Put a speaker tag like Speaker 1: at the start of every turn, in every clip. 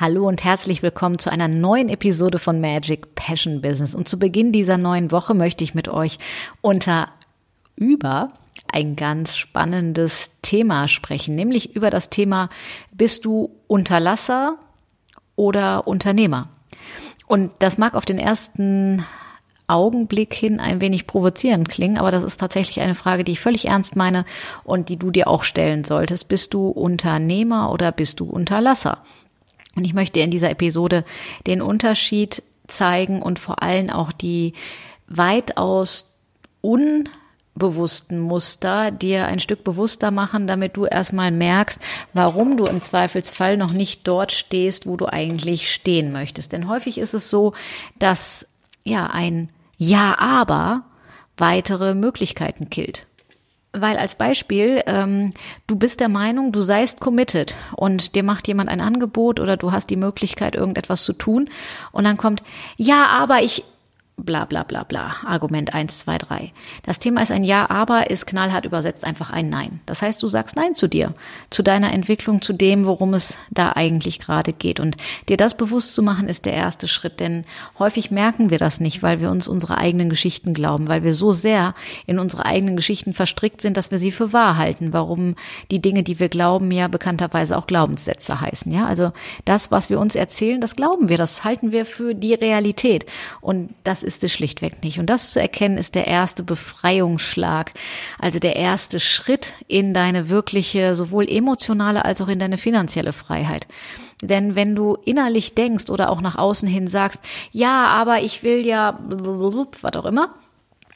Speaker 1: Hallo und herzlich willkommen zu einer neuen Episode von Magic Passion Business. Und zu Beginn dieser neuen Woche möchte ich mit euch unter über ein ganz spannendes Thema sprechen, nämlich über das Thema, bist du Unterlasser oder Unternehmer? Und das mag auf den ersten Augenblick hin ein wenig provozierend klingen, aber das ist tatsächlich eine Frage, die ich völlig ernst meine und die du dir auch stellen solltest. Bist du Unternehmer oder bist du Unterlasser? Und ich möchte in dieser Episode den Unterschied zeigen und vor allem auch die weitaus unbewussten Muster dir ein Stück bewusster machen, damit du erstmal merkst, warum du im Zweifelsfall noch nicht dort stehst, wo du eigentlich stehen möchtest. Denn häufig ist es so, dass ja ein Ja, aber weitere Möglichkeiten killt. Weil als Beispiel, ähm, du bist der Meinung, du seist committed und dir macht jemand ein Angebot oder du hast die Möglichkeit, irgendetwas zu tun und dann kommt, ja, aber ich, bla bla bla bla. Argument eins, zwei, drei. Das Thema ist ein Ja, aber ist knallhart übersetzt einfach ein Nein. Das heißt, du sagst Nein zu dir, zu deiner Entwicklung, zu dem, worum es da eigentlich gerade geht. Und dir das bewusst zu machen, ist der erste Schritt, denn häufig merken wir das nicht, weil wir uns unsere eigenen Geschichten glauben, weil wir so sehr in unsere eigenen Geschichten verstrickt sind, dass wir sie für wahr halten. Warum die Dinge, die wir glauben, ja bekannterweise auch Glaubenssätze heißen. Ja, also das, was wir uns erzählen, das glauben wir, das halten wir für die Realität. Und das ist es schlichtweg nicht. Und das zu erkennen ist der erste Befreiungsschlag, also der erste Schritt in deine wirkliche, sowohl emotionale als auch in deine finanzielle Freiheit. Denn wenn du innerlich denkst oder auch nach außen hin sagst, ja, aber ich will ja, was auch immer,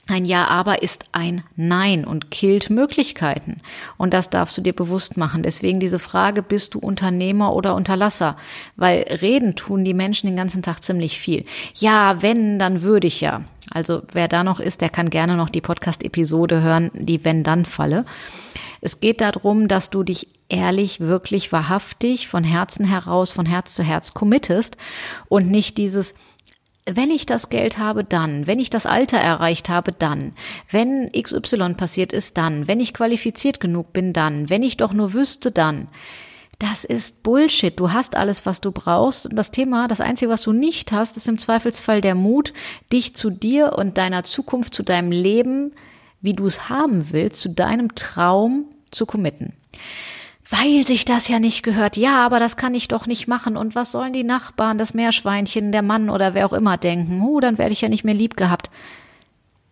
Speaker 1: ein Ja aber ist ein Nein und killt Möglichkeiten. Und das darfst du dir bewusst machen. Deswegen diese Frage, bist du Unternehmer oder Unterlasser? Weil reden tun die Menschen den ganzen Tag ziemlich viel. Ja, wenn, dann würde ich ja. Also wer da noch ist, der kann gerne noch die Podcast-Episode hören, die Wenn-Dann-Falle. Es geht darum, dass du dich ehrlich, wirklich, wahrhaftig, von Herzen heraus, von Herz zu Herz committest und nicht dieses, wenn ich das Geld habe, dann. Wenn ich das Alter erreicht habe, dann. Wenn XY passiert ist, dann. Wenn ich qualifiziert genug bin, dann. Wenn ich doch nur wüsste, dann. Das ist Bullshit. Du hast alles, was du brauchst. Und das Thema, das Einzige, was du nicht hast, ist im Zweifelsfall der Mut, dich zu dir und deiner Zukunft, zu deinem Leben, wie du es haben willst, zu deinem Traum zu committen weil sich das ja nicht gehört. Ja, aber das kann ich doch nicht machen. Und was sollen die Nachbarn, das Meerschweinchen, der Mann oder wer auch immer denken? Huh, dann werde ich ja nicht mehr lieb gehabt.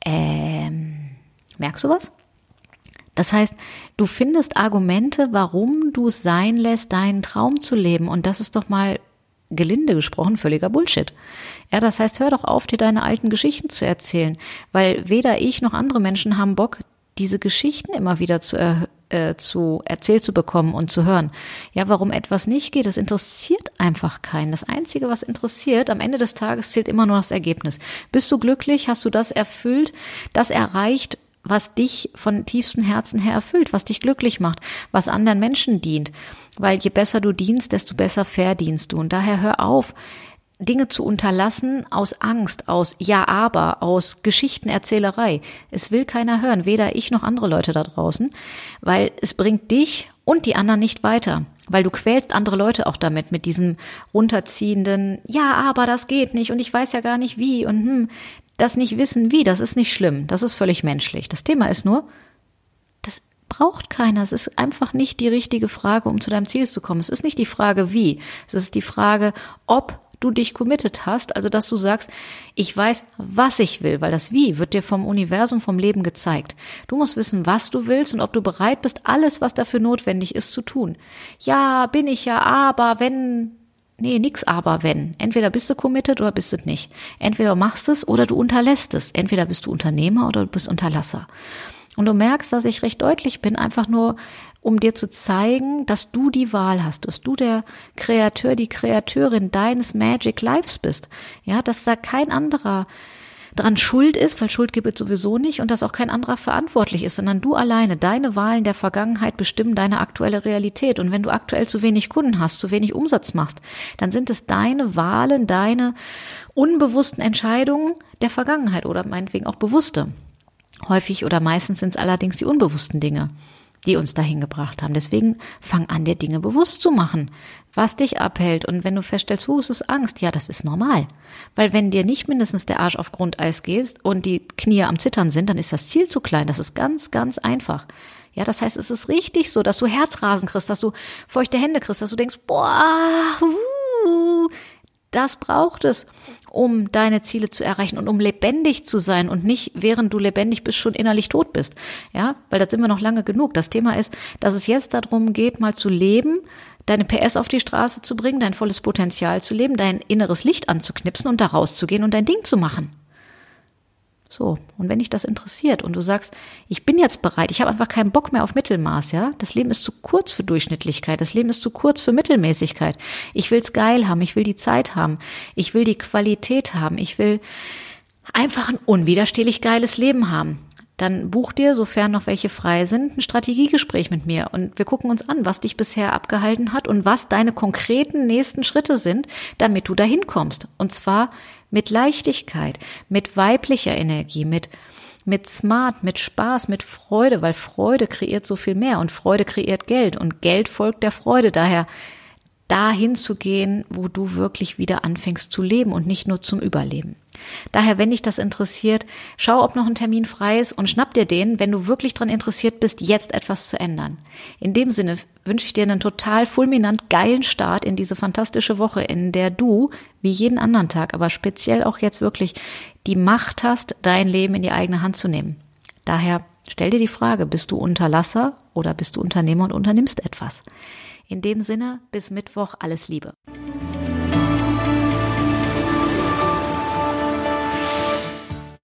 Speaker 1: Ähm, merkst du was? Das heißt, du findest Argumente, warum du es sein lässt, deinen Traum zu leben. Und das ist doch mal gelinde gesprochen völliger Bullshit. Ja, das heißt, hör doch auf, dir deine alten Geschichten zu erzählen, weil weder ich noch andere Menschen haben Bock, diese Geschichten immer wieder zu, äh, zu erzählt zu bekommen und zu hören. Ja, warum etwas nicht geht, das interessiert einfach keinen. Das Einzige, was interessiert, am Ende des Tages zählt immer nur das Ergebnis. Bist du glücklich? Hast du das erfüllt, das erreicht, was dich von tiefstem Herzen her erfüllt, was dich glücklich macht, was anderen Menschen dient. Weil je besser du dienst, desto besser verdienst du. Und daher hör auf, Dinge zu unterlassen aus Angst, aus Ja, aber, aus Geschichtenerzählerei. Es will keiner hören, weder ich noch andere Leute da draußen, weil es bringt dich und die anderen nicht weiter, weil du quälst andere Leute auch damit, mit diesem runterziehenden Ja, aber das geht nicht und ich weiß ja gar nicht wie und hm, das nicht wissen wie, das ist nicht schlimm, das ist völlig menschlich. Das Thema ist nur, das braucht keiner. Es ist einfach nicht die richtige Frage, um zu deinem Ziel zu kommen. Es ist nicht die Frage wie, es ist die Frage, ob du dich committed hast, also dass du sagst, ich weiß, was ich will, weil das Wie wird dir vom Universum, vom Leben gezeigt. Du musst wissen, was du willst und ob du bereit bist, alles, was dafür notwendig ist, zu tun. Ja, bin ich ja, aber wenn, nee, nix aber wenn. Entweder bist du committed oder bist du nicht. Entweder machst es oder du unterlässt es. Entweder bist du Unternehmer oder du bist Unterlasser. Und du merkst, dass ich recht deutlich bin, einfach nur um dir zu zeigen, dass du die Wahl hast, dass du der Kreateur, die Kreateurin deines Magic Lives bist. Ja, dass da kein anderer dran schuld ist, weil Schuld gibt es sowieso nicht und dass auch kein anderer verantwortlich ist, sondern du alleine, deine Wahlen der Vergangenheit bestimmen deine aktuelle Realität. Und wenn du aktuell zu wenig Kunden hast, zu wenig Umsatz machst, dann sind es deine Wahlen, deine unbewussten Entscheidungen der Vergangenheit oder meinetwegen auch bewusste. Häufig oder meistens sind es allerdings die unbewussten Dinge, die uns dahin gebracht haben. Deswegen fang an, dir Dinge bewusst zu machen, was dich abhält. Und wenn du feststellst, wo ist es Angst? Ja, das ist normal. Weil wenn dir nicht mindestens der Arsch auf Grundeis gehst und die Knie am Zittern sind, dann ist das Ziel zu klein. Das ist ganz, ganz einfach. Ja, das heißt, es ist richtig so, dass du Herzrasen kriegst, dass du feuchte Hände kriegst, dass du denkst, boah, uh, das braucht es, um deine Ziele zu erreichen und um lebendig zu sein und nicht während du lebendig bist schon innerlich tot bist. Ja, weil das sind wir noch lange genug. Das Thema ist, dass es jetzt darum geht, mal zu leben, deine PS auf die Straße zu bringen, dein volles Potenzial zu leben, dein inneres Licht anzuknipsen und da rauszugehen und dein Ding zu machen. So, und wenn dich das interessiert und du sagst, ich bin jetzt bereit, ich habe einfach keinen Bock mehr auf Mittelmaß, ja? Das Leben ist zu kurz für Durchschnittlichkeit, das Leben ist zu kurz für Mittelmäßigkeit. Ich will's geil haben, ich will die Zeit haben, ich will die Qualität haben, ich will einfach ein unwiderstehlich geiles Leben haben dann buch dir, sofern noch welche frei sind, ein Strategiegespräch mit mir und wir gucken uns an, was dich bisher abgehalten hat und was deine konkreten nächsten Schritte sind, damit du dahin kommst. Und zwar mit Leichtigkeit, mit weiblicher Energie, mit mit Smart, mit Spaß, mit Freude, weil Freude kreiert so viel mehr und Freude kreiert Geld und Geld folgt der Freude. Daher dahin zu gehen, wo du wirklich wieder anfängst zu leben und nicht nur zum Überleben. Daher, wenn dich das interessiert, schau, ob noch ein Termin frei ist und schnapp dir den, wenn du wirklich daran interessiert bist, jetzt etwas zu ändern. In dem Sinne wünsche ich dir einen total fulminant geilen Start in diese fantastische Woche, in der du, wie jeden anderen Tag, aber speziell auch jetzt wirklich die Macht hast, dein Leben in die eigene Hand zu nehmen. Daher stell dir die Frage, bist du Unterlasser oder bist du Unternehmer und unternimmst etwas? In dem Sinne, bis Mittwoch alles Liebe.